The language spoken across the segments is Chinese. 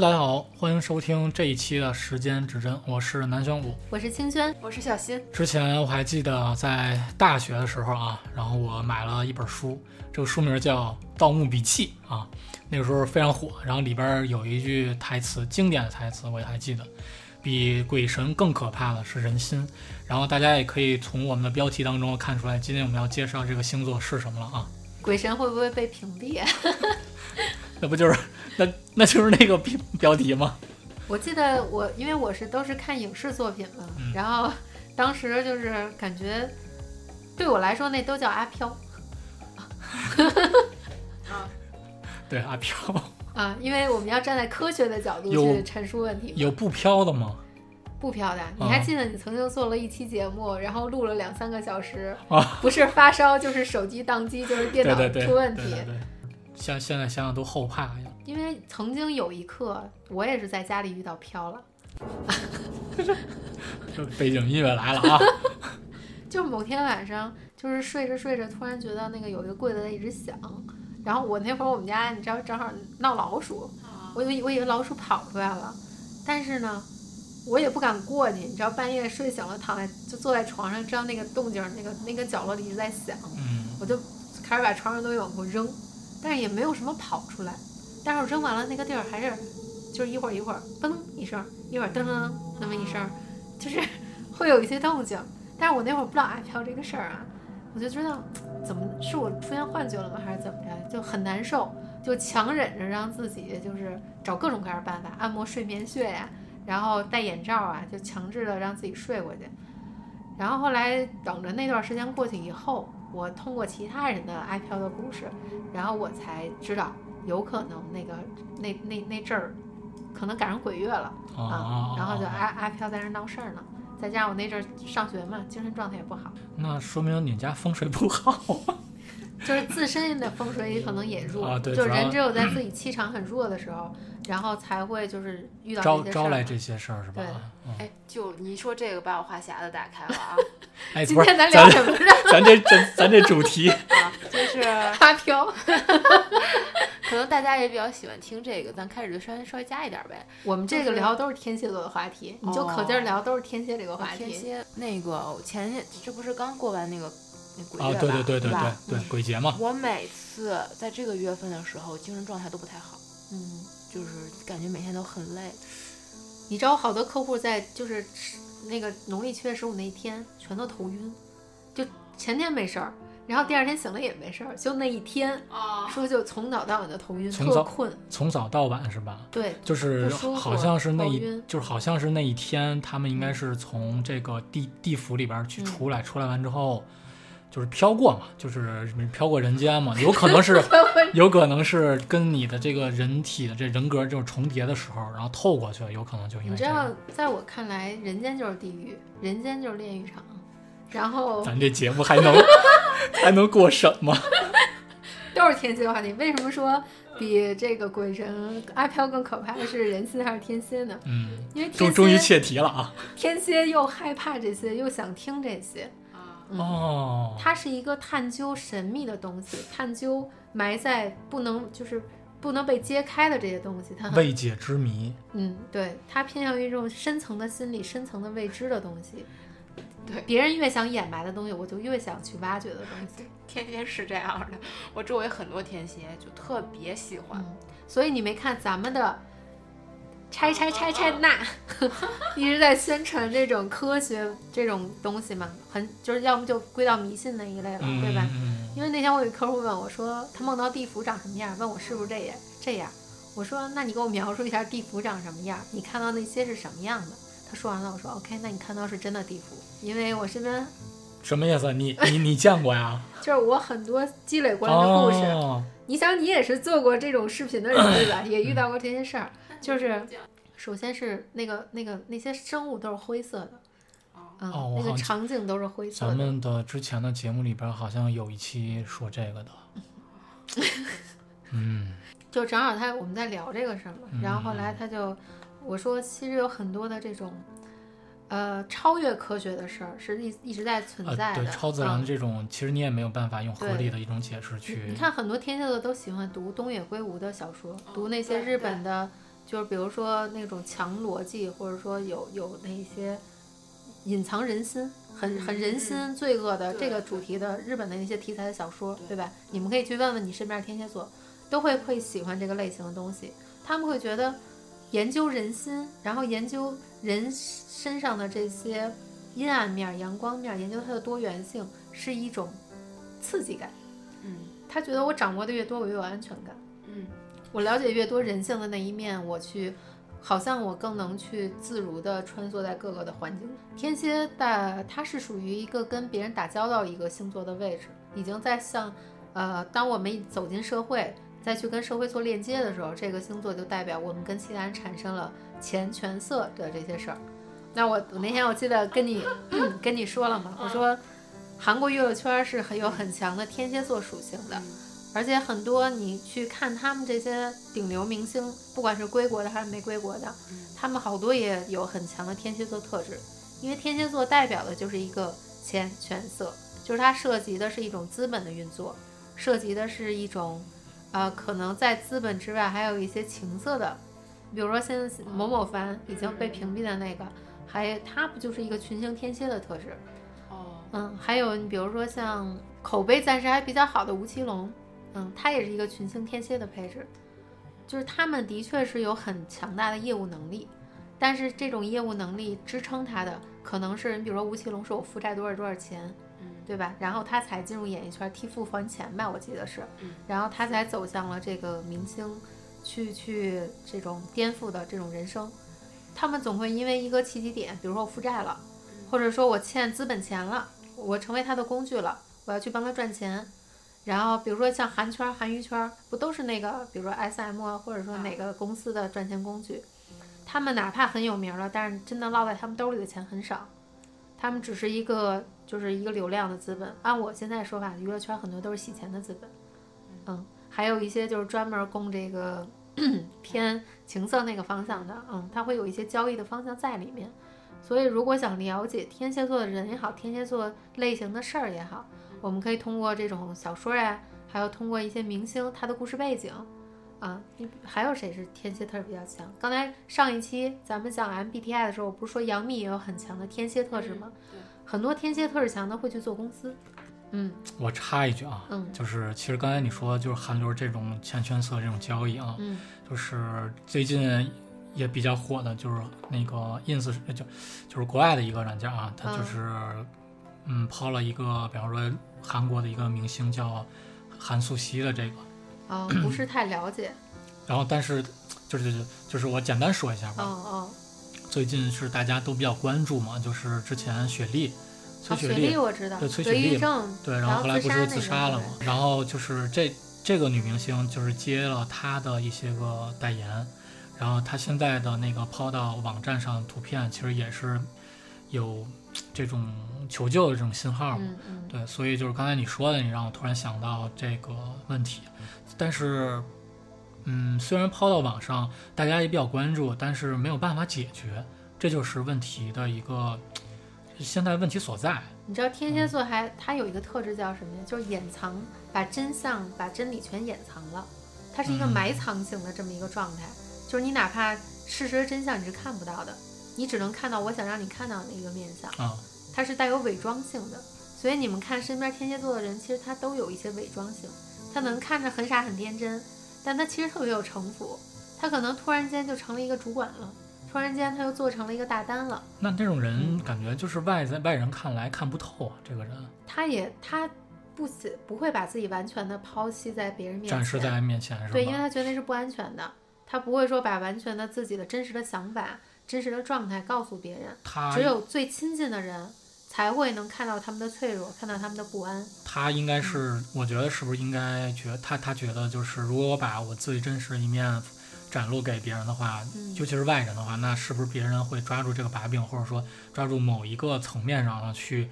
Hello，大家好，欢迎收听这一期的时间指针，我是南玄武。我是清轩，我是小新。之前我还记得在大学的时候啊，然后我买了一本书，这个书名叫《盗墓笔记》啊，那个时候非常火。然后里边有一句台词，经典的台词，我也还记得，比鬼神更可怕的是人心。然后大家也可以从我们的标题当中看出来，今天我们要介绍这个星座是什么了啊？鬼神会不会被屏蔽？那不就是那那就是那个标标题吗？我记得我因为我是都是看影视作品嘛，嗯然后当时就是感觉对我来说那都叫阿飘啊 对，阿飘啊，因为我们要站在科学的角度去陈述问题嘛。有不飘的吗？不飘的，你啊还记得你曾经做了一期节目，然后录了两三个小时，啊，不是发烧就是手机宕机，就是电脑对对对，出问题。对对对，现现在想想都后怕呀。因为曾经有一刻，我也是在家里遇到飘了。这背景音乐来了啊！就某天晚上，就是睡着睡着，突然觉得那个有一个柜子在一直响，然后我那会儿我们家你知道正好闹老鼠，我以为我以为老鼠跑出来了，但是呢，我也不敢过去，你知道半夜睡醒了，躺在就坐在床上，知道那个动静儿，那个那个角落里一直在响，嗯，我就开始把床上东西往后扔，但是也没有什么跑出来，但是我扔完了那个地儿还是就是一会儿一会儿嘣一声，一会儿噔噔噔那么一声，就是 会有一些动静。但是我那会儿不知道阿飘这个事儿啊，我就知道怎么是我出现幻觉了吗，还是怎么着，就很难受，就强忍着让自己就是找各种各样的办法，按摩睡眠穴呀、然后戴眼罩啊，就强制的让自己睡过去。然后后来等着那段时间过去以后，我通过其他人的阿飘的故事，然后我才知道有可能那个那那那阵儿可能赶上鬼月了啊啊，然后就阿阿飘在那儿闹事儿呢。再加上我那阵儿上学嘛，精神状态也不好，那说明你家风水不好。就是自身的风水也可能也弱，啊对就是人只有在自己气场很弱的时候，然后才会就是遇到招这些事儿嘛。招来这些事儿是吧对？嗯，哎，就你说这个，把我话匣子打开了啊 哎，今天咱咱聊什么呢？咱这咱咱这主题，啊！就是阿飘。可能大家也比较喜欢听这个，咱开始就稍微稍微加一点呗。我们这个就是聊都是天蝎座的话题，你就可劲儿聊都是天蝎这个话题。天蝎那个我前天这不是刚过完那个那鬼啊，月吧？对对对对对对，鬼节嘛，我每次在这个月份的时候，精神状态都不太好，嗯，就是感觉每天都很累。你知道好多客户在就是那个农历七月十五那一天全都头晕，就前天没事儿，然后第二天醒了也没事儿，就那一天啊说就从早到晚的头晕，从早特困。从早到晚是吧？对，就是好像是那一就是好像是那一天，他们应该是从这个地地府里边去嗯出来，出来完之后就是飘过嘛，就是飘过人间嘛，有可能是 有可能是跟你的这个人体的这人格这种重叠的时候，然后透过去了，有可能就因你知道在我看来，人间就是地狱，人间就是炼狱场。然后咱这节目还能 还能过审吗？都是天蝎的话题。为什么说比这个鬼神阿飘更可怕的是人心还是天蝎呢？嗯，因为终终于切题了啊！天蝎又害怕这些，又想听这些。哦，它是一个探究神秘的东西，探究埋在不能就是不能被揭开的这些东西。它未解之谜。嗯，对，它偏向于这种深层的心理、深层的未知的东西。对别人越想掩埋的东西，我就越想去挖掘的东西。天蝎是这样的，我周围很多天蝎就特别喜欢。嗯，所以你没看咱们的拆拆拆拆那 一直在宣传这种科学这种东西嘛，很就是要么就归到迷信那一类了，嗯，对吧？嗯因为那天我有客户问我说，他梦到地府长什么样，问我是不是这样这样。我说，那你给我描述一下地府长什么样？你看到那些是什么样的？他说完了，我说 OK，那你看到是真的地府，因为我身边什么意思？你你你见过呀？就是我很多积累过来的故事。哦，你想，你也是做过这种视频的人对吧？也遇到过这些事儿。就是首先是那个那个那些生物都是灰色的，嗯，那个场景都是灰色的。咱们的之前的节目里边好像有一期说这个的。嗯，就正好他我们在聊这个事儿嘛，然后后来他就我说，其实有很多的这种呃超越科学的事儿是一一直在存呃，对，在的。超自然的嗯这种，其实你也没有办法用合理的一种解释去你。看，很多天蝎座都喜欢读东野圭吾的小说，读那些日本的，就是比如说那种强逻辑，或者说有有那些隐藏人心、很很人心罪恶的这个主题的日本的那些题材的小说，对吧？你们可以去问问你身边的天蝎座，都会会喜欢这个类型的东西。他们会觉得研究人心，然后研究人身上的这些阴暗面、阳光面，研究它的多元性，是一种刺激感。嗯他觉得我掌握的越多，我越有安全感。我了解越多人性的那一面，我去，好像我更能去自如地穿梭在各个的环境。天蝎的它是属于一个跟别人打交道一个星座的位置，已经在向，呃，当我们走进社会，再去跟社会做链接的时候，这个星座就代表我们跟其他人产生了钱权色的这些事儿。那我我那天我记得跟你跟你说了嘛，我说韩国娱乐圈是很有很强的天蝎座属性的。而且很多你去看他们这些顶流明星，不管是归国的还是没归国的，他们好多也有很强的天蝎座特质。因为天蝎座代表的就是一个钱权色，就是它涉及的是一种资本的运作，涉及的是一种，呃，可能在资本之外还有一些情色的，比如说现在某某凡已经被屏蔽的那个，还他不就是一个群星天蝎的特质？哦，嗯，还有你比如说像口碑暂时还比较好的吴奇隆，嗯，他也是一个群星天蝎的配置，就是他们的确是有很强大的业务能力，但是这种业务能力支撑他的可能是，你比如说吴奇隆说我负债多少多少钱，嗯对吧？然后他才进入演艺圈替父还钱吧，我记得是嗯，然后他才走向了这个明星，去去这种颠覆的这种人生。他们总会因为一个契机点，比如说我负债了，或者说我欠资本钱了，我成为他的工具了，我要去帮他赚钱。然后比如说像韩圈、韩娱圈，不都是那个，比如说 S M 啊，或者说哪个公司的赚钱工具？他们哪怕很有名了，但是真的落在他们兜里的钱很少，他们只是一个就是一个流量的资本。按我现在说法，娱乐圈很多都是洗钱的资本，嗯，还有一些就是专门供这个 偏情色那个方向的，嗯，它会有一些交易的方向在里面。所以，如果想了解天蝎座的人也好，天蝎座类型的事儿也好，我们可以通过这种小说呀、还有通过一些明星他的故事背景，啊，还有谁是天蝎特质比较强？刚才上一期咱们讲 MBTI 的时候，我不是说杨幂也有很强的天蝎特质吗？对很多天蝎特质强的会去做公司，嗯我插一句啊，嗯就是其实刚才你说就是韩流这种钱圈色这种交易啊，嗯就是最近也比较火的，就是那个 ins 就就是国外的一个软件啊，它就是嗯抛了一个，比方说韩国的一个明星叫韩素汐的这个，啊，不是太了解，然后但是就是就是我简单说一下吧，哦哦，最近是大家都比较关注嘛，就是之前雪莉，啊，崔雪莉，我知道，对崔雪莉，对，然然后后来不是自杀了嘛嘛，，然后就是这这个女明星就是接了她的一些个代言，然后她现在的那个抛到网站上图片，其实也是有这种求救的这种信号嘛。嗯嗯，对，所以就是刚才你说的，你让我突然想到这个问题，但是，嗯，虽然抛到网上，大家也比较关注，但是没有办法解决，这就是问题的一个现在问题所在。你知道天蝎座还它有一个特质叫什么呀？就是掩藏，把真相、把真理全掩藏了。它是一个嗯埋藏型的这么一个状态，就是你哪怕事实的真相你是看不到的，你只能看到我想让你看到的一个面相，啊、它是带有伪装性的。所以你们看身边天蝎座的人，其实他都有一些伪装性，他能看着很傻很天真，但他其实特别有城府，他可能突然间就成了一个主管了，突然间他又做成了一个大单了。那这种人嗯感觉就是外在外人看来看不透啊，这个人他也他不喜不会把自己完全的抛弃在别人面前，展示在面前是吧？对，因为他觉得那是不安全的，他不会说把完全的自己的真实的想法、真实的状态告诉别人，他只有最亲近的人才会能看到他们的脆弱，看到他们的不安。他应该是，我觉得是不是应该觉他他觉得就是，如果我把我最真实的一面展露给别人的话，嗯尤其是外人的话，那是不是别人会抓住这个把柄，或者说抓住某一个层面上呢去，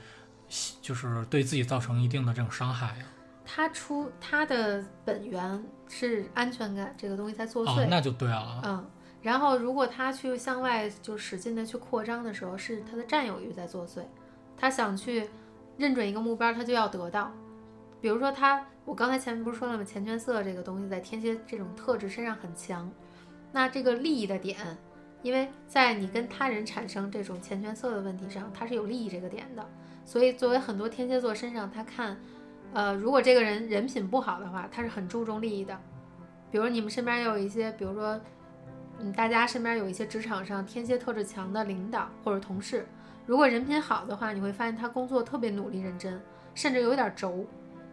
就是对自己造成一定的这种伤害呀？他出他的本源是安全感这个东西在作哦祟，，那就对了。嗯。然后，如果他去向外就使劲的去扩张的时候，是他的占有欲在作祟。他想去认准一个目标，他就要得到。比如说他，我刚才前面不是说了吗？钱权色这个东西在天蝎这种特质身上很强，那这个利益的点，因为在你跟他人产生这种钱权色的问题上，它是有利益这个点的。所以作为很多天蝎座身上，他看，呃，如果这个人人品不好的话，他是很注重利益的。比如你们身边也有一些，比如说，嗯，大家身边有一些职场上天蝎特质强的领导或者同事，如果人品好的话，你会发现他工作特别努力认真，甚至有点轴，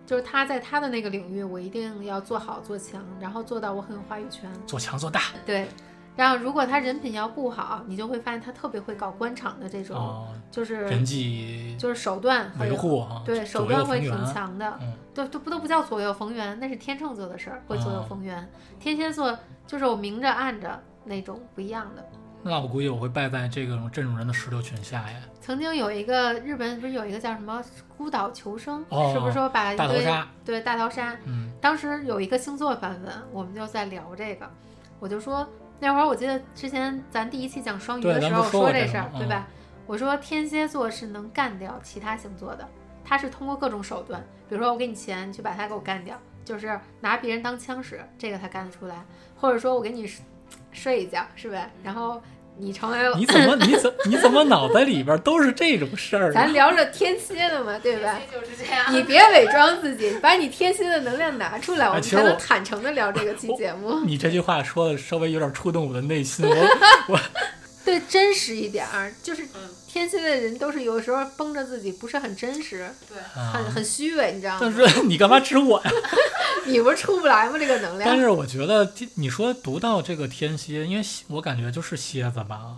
就是他在他的那个领域，我一定要做好做强，然后做到我很有话语权。做强做大对，然后如果他人品要不好，你就会发现他特别会搞官场的这种，哦，就是人际就是手段和维护啊，对手段会挺强的。嗯对，都不都不叫左右逢源，那是天秤座的事儿，会左右哦逢源。天蝎座就是我明着暗着那种不一样的。那我估计我会败在这种这种人的石榴裙下呀。曾经有一个日本不是有一个叫什么孤岛求生，哦是不是说把一堆大逃杀，对大逃杀？嗯，当时有一个星座版本，我们就在聊这个，我就说那会儿我记得之前咱第一期讲双鱼的时候说这事儿，对吧？我说天蝎座是能干掉其他星座的，他是通过各种手段，比如说我给你钱，你去把他给我干掉，就是拿别人当枪使，这个他干得出来，或者说我给你睡一觉，是呗？然后你成为你怎么你怎你怎么脑袋里边都是这种事儿啊？咱聊着天蝎的嘛，对吧？就是这样。你别伪装自己，把你天蝎的能量拿出来，我们才能其实坦诚的聊这个期节目。你这句话说的稍微有点触动我的内心，我 我对，真实一点儿，就是嗯天蝎的人都是有时候绷着自己，不是很真实，对，很啊，很虚伪，你知道但吗？是 你干嘛指我呀？你不是出不来吗？这个能量，但是我觉得天你说读到这个天蝎，因为我感觉就是蝎子吧，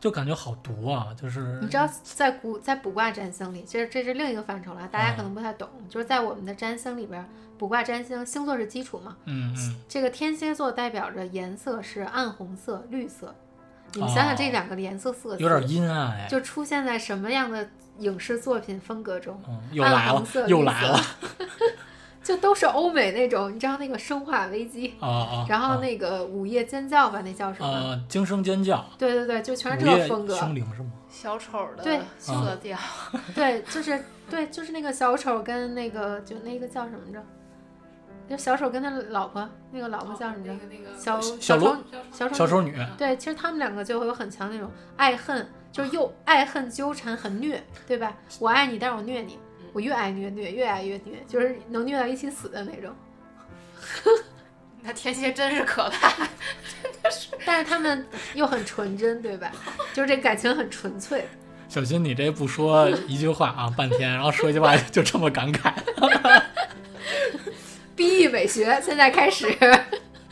就感觉好毒啊，就是你知道，在古在卜卦占星里，其实这是另一个范畴了，大家嗯可能不太懂。就是在我们的占星里边，卜卦占星星座是基础嘛，嗯嗯，这个天蝎座代表着颜色是暗红色、绿色。你们想想这两个颜色色系，有点阴暗哎，就出现在什么样的影视作品风格中？嗯，又来了暗红色，绿色又来了 就都是欧美那种，你知道那个《生化危机》啊啊！然后啊那个午夜尖叫吧，那叫什么？呃，惊声尖叫，对对对，就全是这个风格。凶铃是吗？小丑的对色调，对，就是对，就是那个小丑跟那个就那个叫什么着？就小丑跟他老婆，那个老婆叫什么着？那个小小丑罗小丑小丑女，对，其实他们两个就会有很强那种爱恨，就是又爱恨纠缠，很虐，对吧？我爱你，但是我虐你，我越爱越虐，越爱越虐，就是能虐到一起死的那种。那天蝎真是可怕。真的是但是他们又很纯真，对吧？就是这感情很纯粹。小心你这不说一句话啊，半天，然后说一句话就这么感慨。B E 美学现在开始，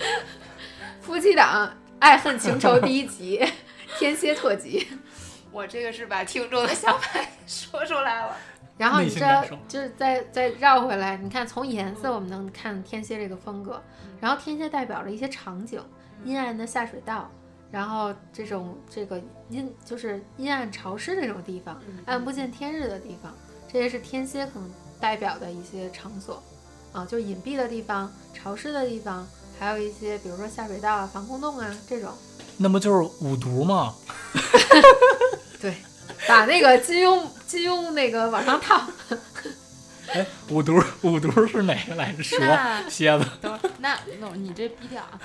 夫妻档爱恨情仇第一集，天蝎特辑。我这个是把听众的想法说出来了。然后你知道心感受，就是再再绕回来，你看从颜色我们能看天蝎这个风格，然后天蝎代表了一些场景，阴暗的下水道，然后这种这个阴就是阴暗潮湿的这种地方，暗不见天日的地方，这些是天蝎可能代表的一些场所，啊，就隐蔽的地方、潮湿的地方，还有一些比如说下水道啊、防空洞啊这种。那不就是五毒吗？对，把那个金庸金庸那个往上套。哎，五毒五毒是哪个来着？蛇、蝎子。等会儿，那那你这逼调啊？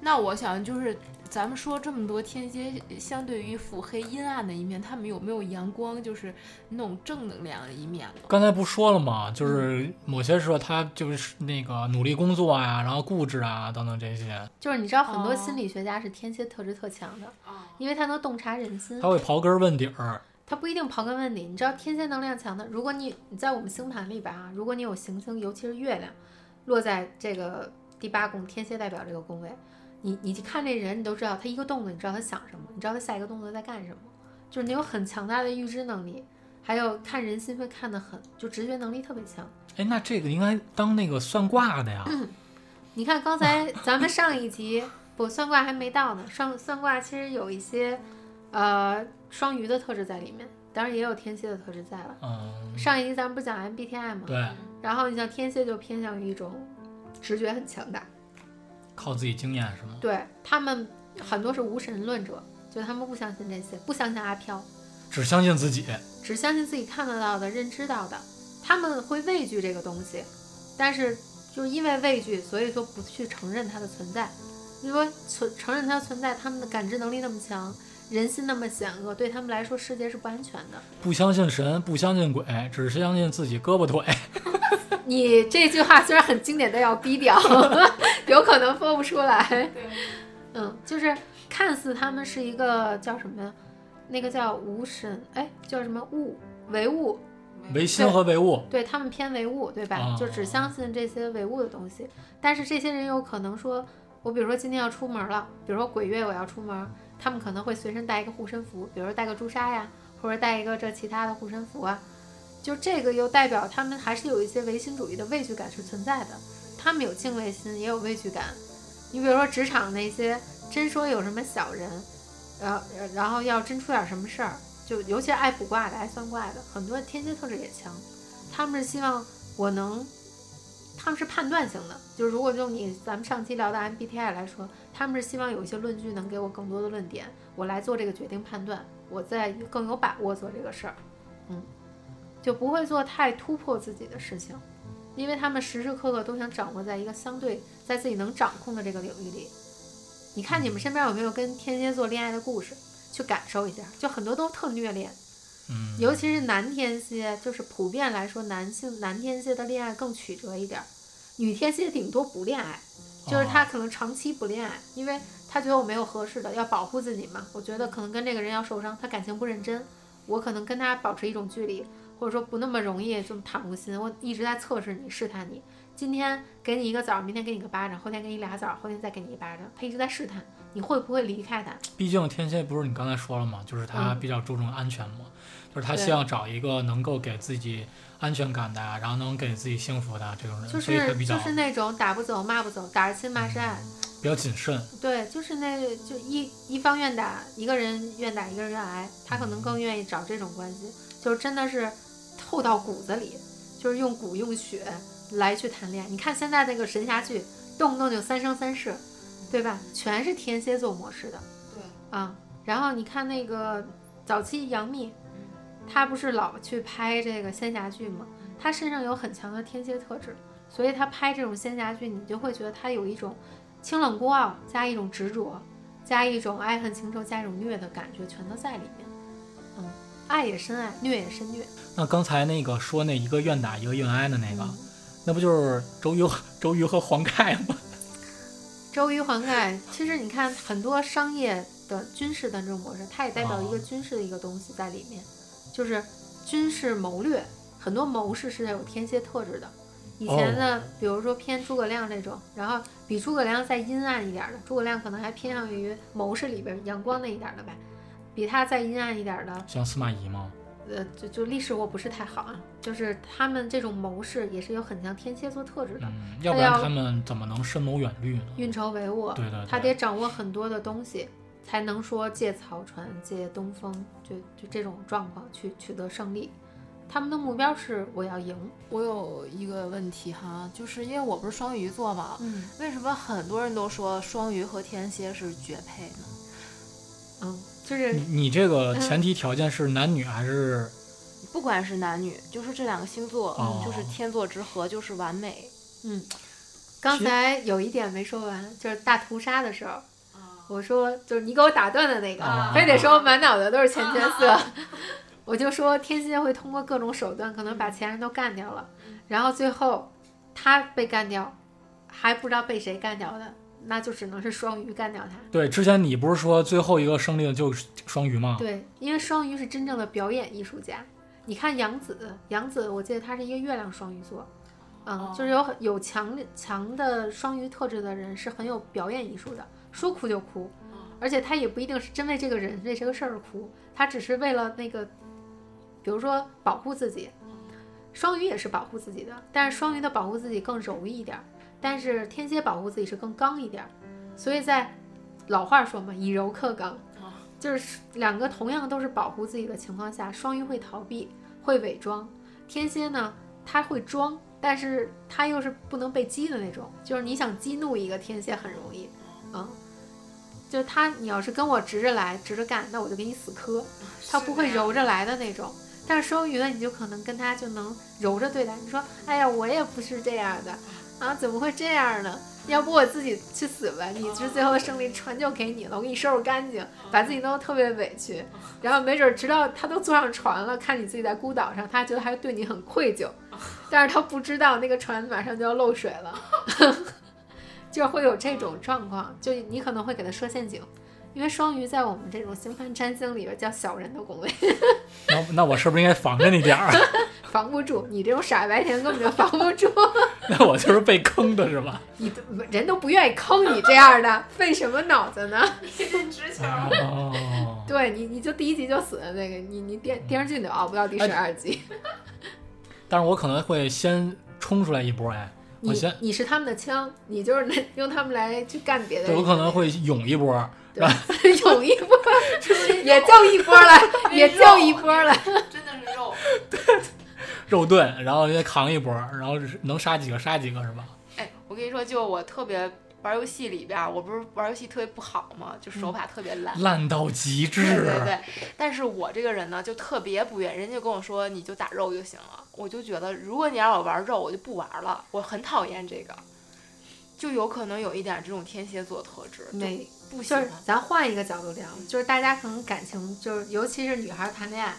那我想就是，咱们说这么多天蝎，相对于腹黑阴暗的一面，他们有没有阳光，就是那种正能量的一面呢？刚才不说了吗？就是某些时候他就是那个努力工作啊、然后固执啊等等这些，就是你知道很多哦心理学家是天蝎特质特强的，啊，因为他能洞察人心他，会刨根问底儿。他不一定刨根问底。你知道天蝎能量强的，如果你你在我们星盘里边啊，如果你有行星，尤其是月亮落在这个第八宫，天蝎代表这个宫位，你你去看这人，你都知道他一个动作，你知道他想什么，你知道他下一个动作在干什么，就是你有很强大的预知能力，还有看人心会看得很，就直觉能力特别强。哎，那这个应该当那个算卦的呀？你看刚才 咱们上一集不算卦还没到呢，上算卦其实有一些呃双鱼的特质在里面，当然也有天蝎的特质在了。嗯，上一集咱们不讲 MBTI 吗？对，然后你像天蝎就偏向于一种直觉很强大，靠自己经验是吗？对他们很多是无神论者，就他们不相信这些，不相信阿飘，只相信自己。只相信自己看得到的、认知到的，他们会畏惧这个东西，但是就是因为畏惧，所以说不去承认它的存在。你说存承认它存在，他们的感知能力那么强，人心那么险恶，对他们来说世界是不安全的。不相信神，不相信鬼，只相信自己胳膊腿。你这句话虽然很经典，但要低调，有可能说不出来。嗯，就是看似他们是一个叫什么呀？那个叫无神，哎，叫什么物唯物？唯心和唯物。对他们偏唯物，对吧？哦就只相信这些唯物的东西。但是这些人有可能说，我比如说今天要出门了，比如说鬼月我要出门，他们可能会随身带一个护身符，比如说带个朱砂呀，或者带一个这其他的护身符啊。就这个又代表他们还是有一些唯心主义的畏惧感是存在的，他们有敬畏心，也有畏惧感。你比如说职场那些，真说有什么小人，然后然后要真出点什么事儿，就尤其爱卜卦的、爱算卦的，很多天蝎特质也强，他们是希望我能，他们是判断型的，就是如果用你咱们上期聊的 MBTI 来说，他们是希望有一些论据能给我更多的论点，我来做这个决定判断，我在更有把握做这个事儿，嗯，就不会做太突破自己的事情，因为他们时时刻刻都想掌握在一个相对在自己能掌控的这个领域里。你看你们身边有没有跟天蝎座恋爱的故事？去感受一下，就很多都特虐恋，嗯，尤其是男天蝎，就是普遍来说，男性男天蝎的恋爱更曲折一点儿，女天蝎顶多不恋爱，就是他可能长期不恋爱，因为他觉得我没有合适的，要保护自己嘛。我觉得可能跟这个人要受伤，他感情不认真，我可能跟他保持一种距离，或者说不那么容易这么袒护心，我一直在测试你，试探你。今天给你一个枣，明天给你个巴掌，后天给你俩枣，后天再给你一巴掌，他一直在试探你会不会离开他。毕竟天蝎不是你刚才说了吗？就是他嗯比较注重安全嘛，就是他希望找一个能够给自己安全感的，然后能给自己幸福的这种人，就是所以他比较就是那种打不走骂不走，打是亲骂是爱，比较谨慎。对，就是那就一一方愿打，一个人愿打，一个人愿挨，他可能更愿意找这种关系，就是真的是透到骨子里，就是用骨用血来去谈恋爱。你看现在那个神侠剧，动不动就三生三世，对吧？全是天蝎座模式的对，啊。然后你看那个早期杨幂，她不是老去拍这个仙侠剧吗？她身上有很强的天蝎特质，所以她拍这种仙侠剧，你就会觉得她有一种清冷孤傲，加一种执着，加一种爱恨情仇，加一种虐的感觉，全都在里面。嗯，爱也深爱，虐也深虐。那刚才那个说那一个愿打一个愿挨的那个，嗯那不就是周瑜周瑜和黄盖吗？周瑜黄盖，其实你看很多商业的军事的这种模式，它也代表一个哦军事的一个东西在里面，就是军事谋略，很多谋士是有天蝎特质的。以前的，比如说偏诸葛亮这种，然后比诸葛亮再阴暗一点的，诸葛亮可能还偏向于谋士里边阳光那一点的吧，比他再阴暗一点的，像司马懿吗？呃，就就历史我不是太好啊，就是他们这种谋士也是有很强天蝎座特质的，嗯，要不然他们怎么能深谋远虑呢？运筹帷幄，对对对，他得掌握很多的东西，才能说借草船借东风，就就这种状况去取得胜利。他们的目标是我要赢，我有一个问题哈，就是因为我不是双鱼座嘛，嗯为什么很多人都说双鱼和天蝎是绝配呢？嗯，就是你你这个嗯前提条件是男女还是？不管是男女，就是这两个星座，哦就是天作之合，就是完美。嗯，刚才有一点没说完，就是大屠杀的时候，我说就是你给我打断的那个，啊非得说满脑子都是钱钱 色。我就说天蝎会通过各种手段，可能把前人都干掉了，然后最后他被干掉，还不知道被谁干掉的，那就只能是双鱼干掉他。对，之前你不是说最后一个胜利的就是双鱼吗？对，因为双鱼是真正的表演艺术家。你看杨紫，杨紫，我记得她是一个月亮双鱼座，嗯，哦就是有很有强强的双鱼特质的人是很有表演艺术的，说哭就哭，而且他也不一定是真为这个人为这个事儿哭，他只是为了那个，比如说保护自己。双鱼也是保护自己的，但是双鱼的保护自己更柔一点儿，但是天蝎保护自己是更刚一点儿，所以在老话说嘛，以柔克刚。就是两个同样都是保护自己的情况下，双鱼会逃避，会伪装；天蝎呢，他会装，但是他又是不能被激的那种。就是你想激怒一个天蝎很容易，嗯，就是他你要是跟我直着来，直着干，那我就给你死磕，他不会柔着来的那种。但是双鱼呢，你就可能跟他就能柔着对待。你说，哎呀，我也不是这样的啊，怎么会这样呢？要不我自己去死吧？你是最后的胜利船就给你了，我给你收拾干净，把自己弄得特别委屈，然后没准直到他都坐上船了，看你自己在孤岛上，他觉得还对你很愧疚，但是他不知道那个船马上就要漏水了，就会有这种状况，就你可能会给他设陷阱。因为双鱼在我们这种星盘占星里边叫小人的宫位，那那我是不是应该防着你点儿？防不住，你这种傻白甜根本就防不住，那我就是被坑的是吧？你都人都不愿意坑你这样的，费什么脑子呢？直球。哦，对你，你就第一集就死的那个，你你电电视剧你都熬不到第十二集，但是我可能会先冲出来一波，哎，我你先，你是他们的枪，你就是那用他们来去干别的对人，我可能会涌一波，对 涌一波，也就一波了，也就一波了。真的是肉。肉盾，然后再扛一波，然后能杀几个杀几个是吧？哎，我跟你说，就我特别玩游戏里边儿，我不是玩游戏特别不好吗？就手法特别烂。烂到极致，对对对，但是我这个人呢，就特别不愿意，人家跟我说你就打肉就行了，我就觉得如果你让我玩肉，我就不玩了，我很讨厌这个，就有可能有一点这种天蝎座特质，就没，不喜欢就是。咱换一个角度聊，就是大家可能感情，就是尤其是女孩谈恋爱，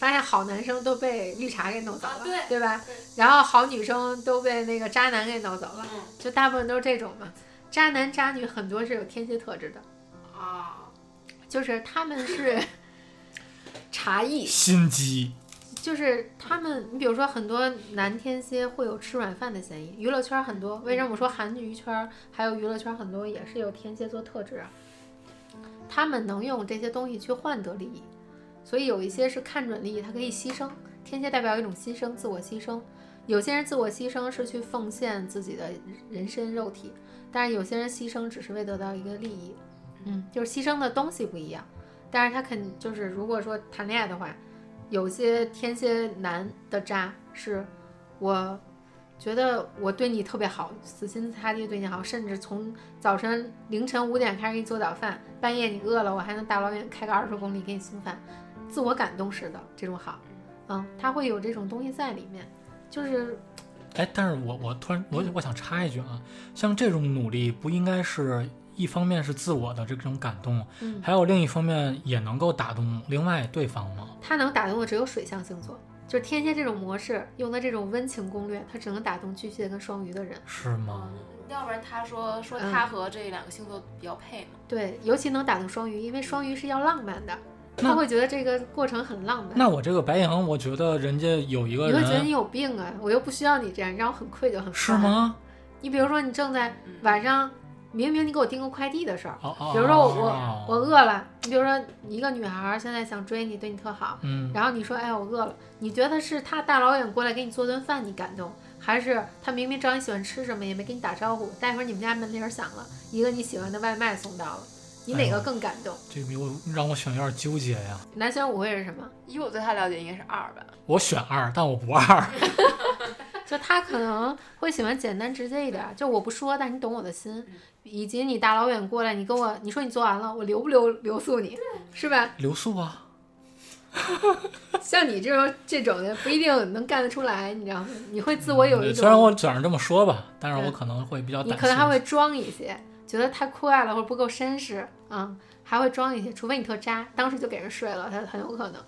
发现好男生都被绿茶给弄走了，啊对对吧对？然后好女生都被那个渣男给弄走了，嗯就大部分都是这种嘛。渣男渣女很多是有天蝎特质的，啊，就是他们是 茶艺，心机，就是他们，你比如说很多男天蝎会有吃软饭的嫌疑，娱乐圈很多，为什么我说韩娱圈还有娱乐圈很多也是有天蝎座特质啊？他们能用这些东西去换得利益，所以有一些是看准利益，他可以牺牲。天蝎代表一种牺牲，自我牺牲。有些人自我牺牲是去奉献自己的人身肉体，但是有些人牺牲只是为得到一个利益，嗯，就是牺牲的东西不一样。但是他肯就是如果说谈恋爱的话，有些天蝎男的渣是，我觉得我对你特别好，死心塌地对你好，甚至从早晨凌晨五点开始给你做早饭，半夜你饿了，我还能大老远开个二十公里给你送饭，自我感动式的这种好，嗯，他会有这种东西在里面，就是哎，但是我我突然我我想插一句啊，像这种努力不应该是一方面是自我的这种感动，嗯，还有另一方面也能够打动另外对方吗？他能打动的只有水象星座。就是天蝎这种模式用的这种温情攻略，他只能打动巨蟹跟双鱼的人。是吗？嗯，要不然他说说嗯他和这两个星座比较配嘛。对，尤其能打动双鱼，因为双鱼是要浪漫的，那他会觉得这个过程很浪漫。那我这个白羊，我觉得人家有一个你会觉得你有病啊！我又不需要你这样，让我很愧疚、很烦？是吗？你比如说，你正在嗯晚上，明明你给我订个快递的事儿，比如说我我我饿了，你比如说一个女孩儿现在想追你，对你特好，嗯，然后你说哎我饿了，你觉得是她大老远过来给你做顿饭你感动，还是她明明知道你喜欢吃什么也没跟你打招呼，待会儿你们家门铃儿响了，一个你喜欢的外卖送到了，你哪个更感动？这个我让我选有点纠结呀。男选五会是什么？以我对他了解，应该是二吧。我选二，但我不二。就他可能会喜欢简单直接一点儿，就我不说，但你懂我的心，以及你大老远过来，你跟我你说你做完了，我留不留留宿你，是吧？留宿啊，像你这种这种的不一定能干得出来，你知道吗？你会自我有一种，虽然我嘴上这么说吧，但是我可能会比较。你可能还会装一些，觉得太酷爱了或者不够绅士，嗯，还会装一些，除非你特渣，当时就给人睡了，他很有可能。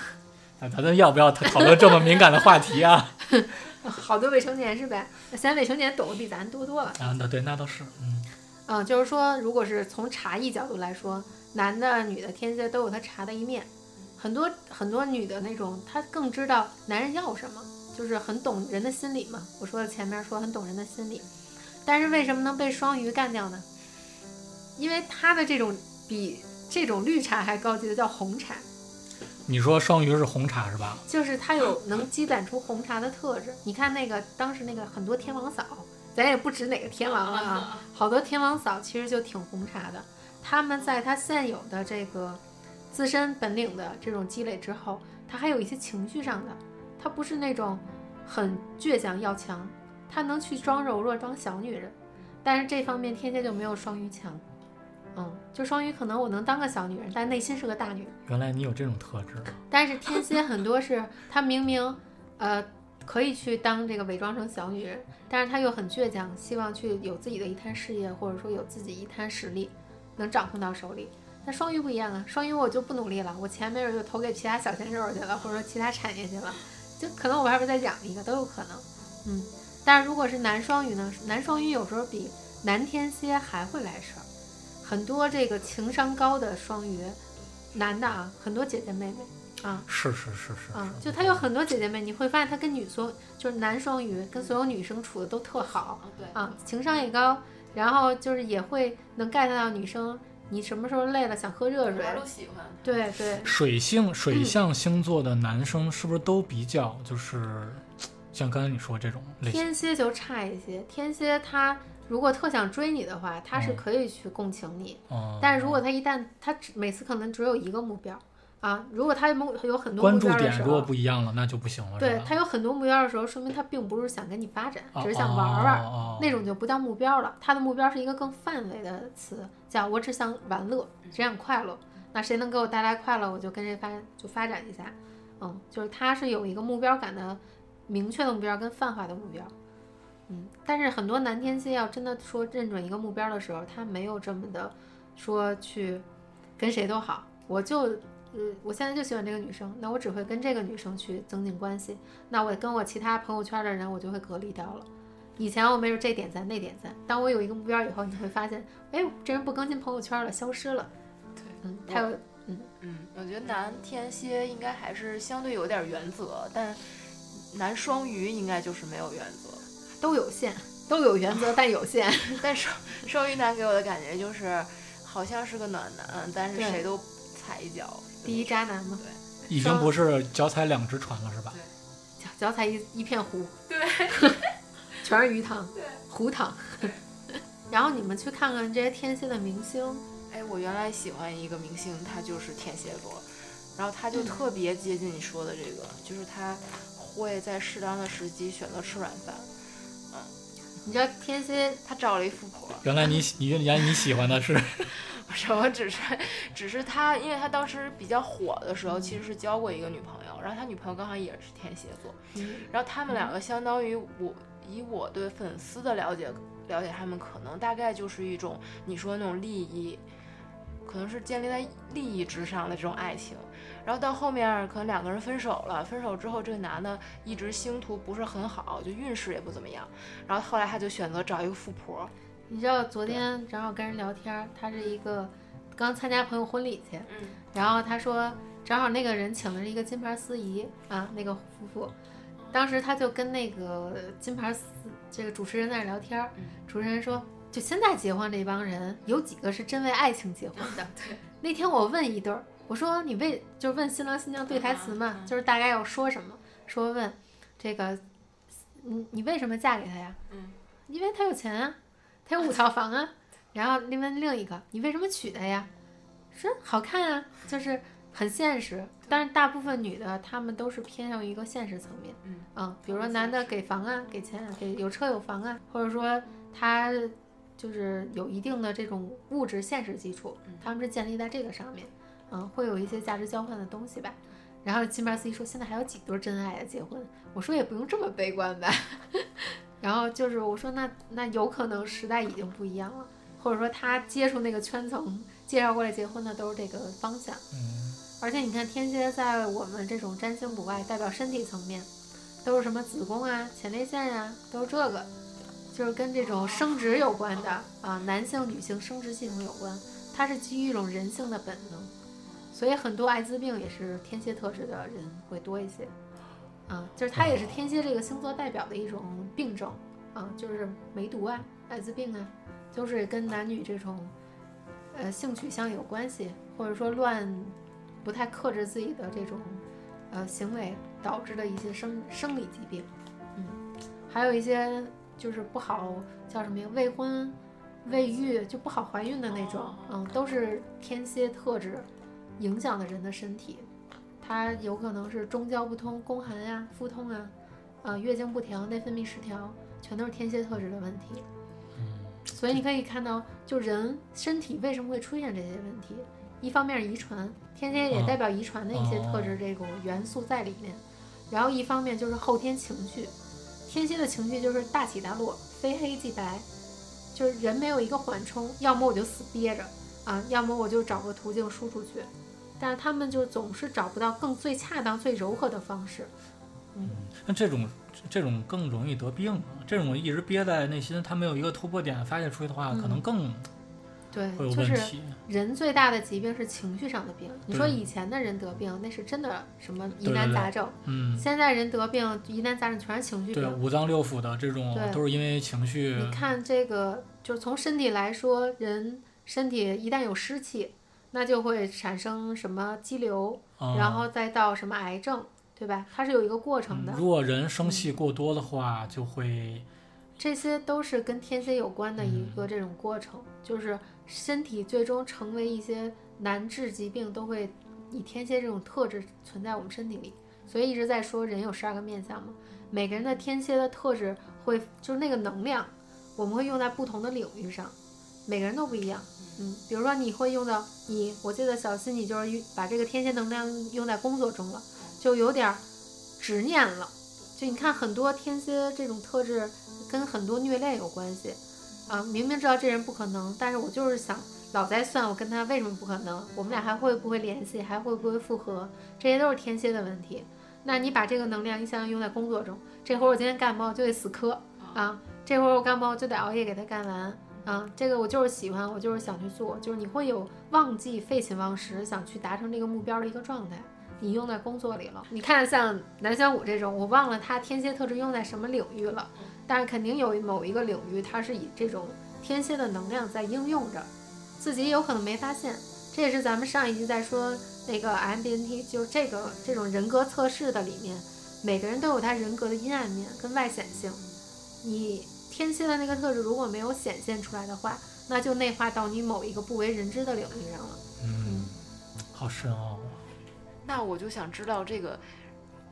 那咱们要不要讨论这么敏感的话题啊？好多未成年是呗？现在未成年懂得比咱多多了。啊，那对，那倒是，嗯，嗯，就是说，如果是从茶艺角度来说，男的、女的天蝎都有他茶的一面。很多很多女的那种，她更知道男人要什么，就是很懂人的心理嘛。我说的前面说很懂人的心理，但是为什么能被双鱼干掉呢？因为他的这种比这种绿茶还高级的叫红茶，你说双鱼是红茶是吧？就是它有能积攒出红茶的特质。你看那个当时那个很多天王嫂，咱也不指哪个天王了啊，好多天王嫂其实就挺红茶的。他们在他现有的这个自身本领的这种积累之后，他还有一些情绪上的，他不是那种很倔强要强，他能去装柔弱装小女人，但是这方面天蝎就没有双鱼强。嗯，就双鱼可能我能当个小女人，但内心是个大女人。原来你有这种特质啊，但是天蝎很多是他明明，呃，可以去当这个伪装成小女人，但是他又很倔强，希望去有自己的一摊事业，或者说有自己一摊实力，能掌控到手里。但双鱼不一样啊，双鱼我就不努力了，我钱没准就投给其他小鲜肉去了，或者说其他产业去了，就可能我外边再养一个都有可能。嗯，但是如果是男双鱼呢？男双鱼有时候比男天蝎还会来事儿，很多这个情商高的双鱼，男的啊，很多姐姐妹妹啊，是是是是啊，就他有很多姐姐妹，你会发现他跟女所就是男双鱼跟所有女生处的都特好啊对，啊，情商也高，然后就是也会能 get 到女生，你什么时候累了想喝热水都喜欢。对对，水星水象星座的男生是不是都比较就是像刚才你说这种类型？天蝎就差一些，天蝎他如果特想追你的话，他是嗯可以去共情你，嗯，但是如果他一旦他只每次可能只有一个目标啊，如果他目有很多关注点如果候。不一样了，那就不行了，对他有很多目标的时候，说明他并不是想跟你发展，哦只是想玩玩。那种就不叫目标了，他的目标是一个更范围的词，叫我只想玩乐，只想快乐。那谁能给我带来快乐，我就跟谁发就发展一下。嗯，就是他是有一个目标感的，明确的目标跟泛化的目标。嗯，但是很多男天蝎要真的说认准一个目标的时候，他没有这么的说去跟谁都好，我就嗯我现在就喜欢这个女生，那我只会跟这个女生去增进关系，那我跟我其他朋友圈的人我就会隔离掉了。以前我没有这点赞那点赞，当我有一个目标以后，你会发现，哎，这人不更新朋友圈了，消失了。对，嗯，他有嗯，我觉得男天蝎应该还是相对有点原则，但男双鱼应该就是没有原则。都有限，都有原则，但有限。但双双鱼男给我的感觉就是，好像是个暖男，但是谁都踩一脚。第一渣男嘛，已经不是脚踩两只船了，是吧？脚脚踩一一片湖，对，全是鱼塘，对湖塘。然后你们去看看这些天蝎的明星，哎，我原来喜欢一个明星，他就是天蝎座，然后他就嗯特别接近你说的这个，就是他会在适当的时机选择吃软饭。嗯你知道天蝎他找了一富婆，原来你喜你原来你喜欢的是 不是，我只是只是他，因为他当时比较火的时候，其实是交过一个女朋友，然后他女朋友刚好也是天蝎座，嗯然后他们两个相当于我以我对粉丝的了解了解他们，可能大概就是一种你说那种利益，可能是建立在利益之上的这种爱情。然后到后面可能两个人分手了，分手之后这个男的一直星途不是很好，就运势也不怎么样。然后后来他就选择找一个富婆，你知道昨天正好跟人聊天儿，他是一个刚参加朋友婚礼去，嗯，然后他说正好那个人请的是一个金牌司仪啊，那个夫妇，当时他就跟那个金牌司这个主持人在那聊天主持人说，就现在结婚这帮人有几个是真为爱情结婚的？对，那天我问一对儿，我说你为就是问新郎新娘对台词嘛，就是大概要说什么，说问这个，你你为什么嫁给他呀？嗯，因为他有钱啊，他有五套房啊。然后另问另一个，你为什么娶她呀？说好看啊，就是很现实。但是大部分女的，她们都是偏向于一个现实层面，嗯比如说男的给房啊，给钱啊，给有车有房啊，或者说他就是有一定的这种物质现实基础嗯，他们是建立在这个上面，嗯，会有一些价值交换的东西吧。然后金牌司机说，现在还有几对真爱啊结婚？我说也不用这么悲观吧。然后就是我说那那有可能时代已经不一样了，或者说他接触那个圈层介绍过来结婚的都是这个方向。嗯而且你看天蝎在我们这种占星卜外代表身体层面，都是什么子宫啊、前列腺呀、都是这个，就是跟这种生殖有关的啊，男性、女性生殖系统有关，它是基于一种人性的本能，所以很多艾滋病也是天蝎特质的人会多一些，啊，就是它也是天蝎这个星座代表的一种病症啊，就是梅毒啊、艾滋病啊，都是跟男女这种呃性取向有关系，或者说乱。不太克制自己的这种呃行为导致的一些生生理疾病，嗯，还有一些就是不好叫什么呀，未婚未育就不好怀孕的那种，嗯，都是天蝎特质影响的人的身体，它有可能是中焦不通、宫寒呀、腹痛啊，呃，月经不调、内分泌失调，全都是天蝎特质的问题。嗯所以你可以看到，就人身体为什么会出现这些问题，一方面是遗传，天蝎也代表遗传的一些特质，这种元素在里面。然后一方面就是后天情绪，天蝎的情绪就是大起大落，非黑即白，就是人没有一个缓冲，要么我就死憋着啊，要么我就找个途径输出去，但是他们就总是找不到更最恰当、最柔和的方式。嗯那这种这种更容易得病啊，这种一直憋在内心，他没有一个突破点发泄出去的话，可能更对，会有就是问题。人最大的疾病是情绪上的病。你说以前的人得病，那是真的什么疑难杂症，嗯，现在人得病疑难杂症全是情绪对，五脏六腑的这种都是因为情绪。你看这个，就是从身体来说，人身体一旦有湿气，那就会产生什么肌瘤，嗯然后再到什么癌症，对吧？它是有一个过程的。嗯如果人生气过多的话，就会这些都是跟天蝎有关的一嗯个这种过程，就是身体最终成为一些难治疾病，都会以天蝎这种特质存在我们身体里。所以一直在说人有十二个面相嘛，每个人的天蝎的特质会就是那个能量，我们会用在不同的领域上，每个人都不一样。嗯，比如说你会用到你，我记得小新你就是用把这个天蝎能量用在工作中了，就有点儿执念了。就你看很多天蝎这种特质跟很多虐恋有关系啊，明明知道这人不可能，但是我就是想老在算我跟他为什么不可能，我们俩还会不会联系，还会不会复合，这些都是天蝎的问题。那你把这个能量一想用在工作中，这会儿我今天干不好就得死磕啊，这会儿我干不好就得熬夜给他干完啊，这个我就是喜欢，我就是想去做，就是你会有忘记废寝忘食，想去达成这个目标的一个状态。你用在工作里了。你看像南小五这种，我忘了他天蝎特质用在什么领域了，但是肯定有某一个领域，它是以这种天蝎的能量在应用着，自己有可能没发现。这也是咱们上一集在说那个 MBNT，就这个这种人格测试的里面，每个人都有他人格的阴暗面跟外显性。你天蝎的那个特质如果没有显现出来的话，那就内化到你某一个不为人知的领域上了。嗯，好深奥。那我就想知道这个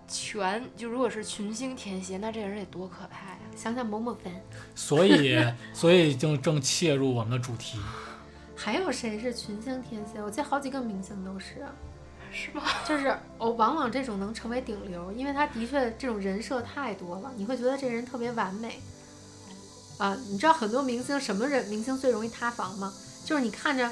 全就如果是群星天蝎，那这人得多可怕呀！想想某某凡，所以，所以就正切入我们的主题。还有谁是群星天蝎？我记得好几个明星都是啊。是吗？就是哦，往往这种能成为顶流，因为他的确这种人设太多了，你会觉得这人特别完美。啊，你知道很多明星什么人明星最容易塌房吗？就是你看着，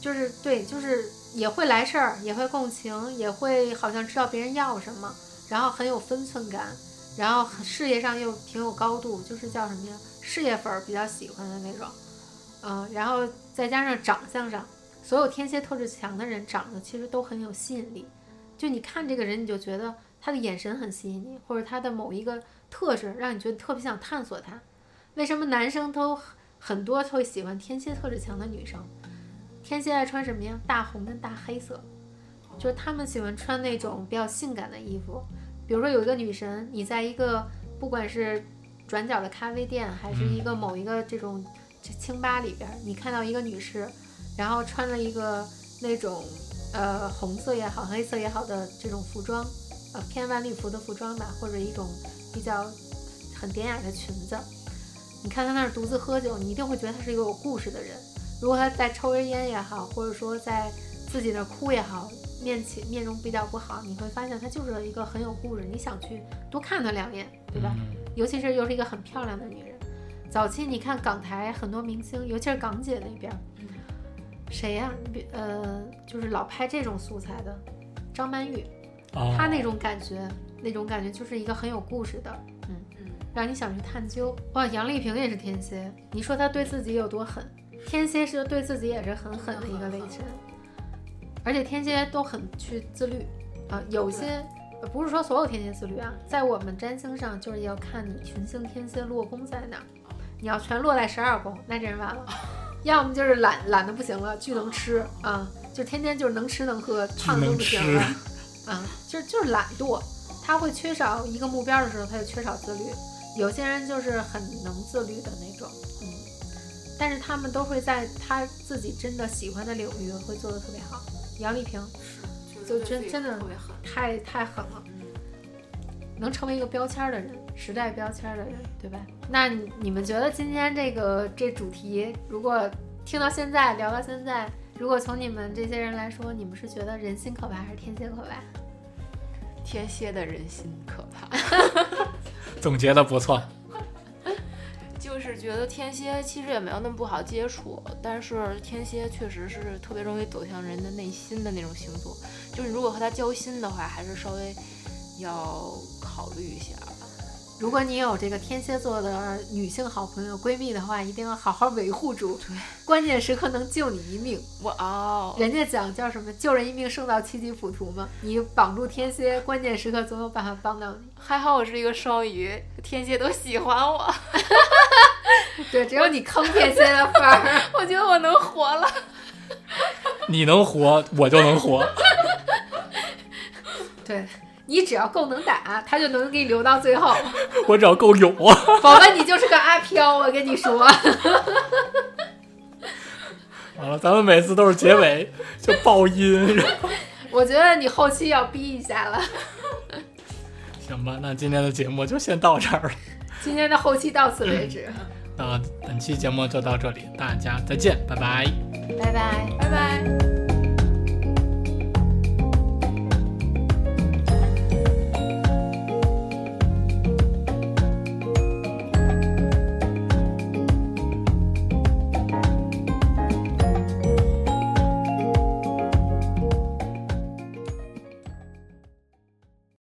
就是对，就是也会来事儿，也会共情，也会好像知道别人要什么，然后很有分寸感，然后事业上又挺有高度，就是叫什么呀？事业粉儿比较喜欢的那种。嗯，然后再加上长相上，所有天蝎特质强的人长得其实都很有吸引力。就你看这个人，你就觉得他的眼神很吸引你，或者他的某一个特质让你觉得特别想探索他。为什么男生都很多会喜欢天蝎特质强的女生？天蝎爱穿什么呀？大红跟大黑色，就是他们喜欢穿那种比较性感的衣服。比如说有一个女神，你在一个不管是转角的咖啡店，还是一个某一个这种这清吧里边儿，你看到一个女士，然后穿了一个那种呃红色也好、黑色也好的这种服装，呃偏晚礼服的服装吧，或者一种比较很典雅的裙子。你看他那儿独自喝酒，你一定会觉得他是一个有故事的人。如果他在抽根烟也好，或者说在自己那儿哭也好，面前面容比较不好，你会发现他就是一个很有故事，你想去多看他两眼，对吧？嗯尤其是又是一个很漂亮的女人。早期你看港台很多明星，尤其是港姐那边儿，谁呀、比呃，就是老拍这种素材的张曼玉，哦，她那种感觉，那种感觉就是一个很有故事的，让你想去探究。哇，杨丽萍也是天蝎，你说她对自己有多狠？天蝎是对自己也是很狠的一个类型，而且天蝎都很去自律啊、有些。呃不是说所有天蝎自律啊，在我们占星上就是要看你群星天蝎落宫在哪儿。你要全落在十二宫，那这人完了。要么就是懒懒的不行了，巨能吃啊，就天天就是能吃能喝，胖的都不行了 啊，就是就是懒惰。他会缺少一个目标的时候，他就缺少自律。有些人就是很能自律的那种，嗯，但是他们都会在他自己真的喜欢的领域会做得特别好。杨丽萍是，就真真的特别狠。太太狠了，能成为一个标签儿的人，时代标签儿的人，对吧？那你你们觉得今天这个这主题，如果听到现在聊到现在，如果从你们这些人来说，你们是觉得人心可怕还是天蝎可怕？天蝎的人心可怕。总结的不错。就是觉得天蝎其实也没有那么不好接触，但是天蝎确实是特别容易走向人的内心的那种星座。就是如果和他交心的话，还是稍微要考虑一下。如果你有这个天蝎座的女性好朋友、闺蜜的话，一定要好好维护住，对，关键时刻能救你一命。哇哦，人家讲叫什么“救人一命胜造七级浮屠”吗，你绑住天蝎，关键时刻总有办法帮到你。还好我是一个双鱼，天蝎都喜欢我，对，只有你坑天蝎的份儿。我觉得我能活了。你能活，我就能活。对你只要够能打，他就能给你留到最后，我只要够勇。否则你就是个阿飘。我跟你说，完了，咱们每次都是结尾就爆音。我觉得你后期要逼一下了。行吧，那今天的节目就先到这儿了。今天的后期到此为止，那本期节目就到这里，大家再见，拜拜。拜拜。拜拜。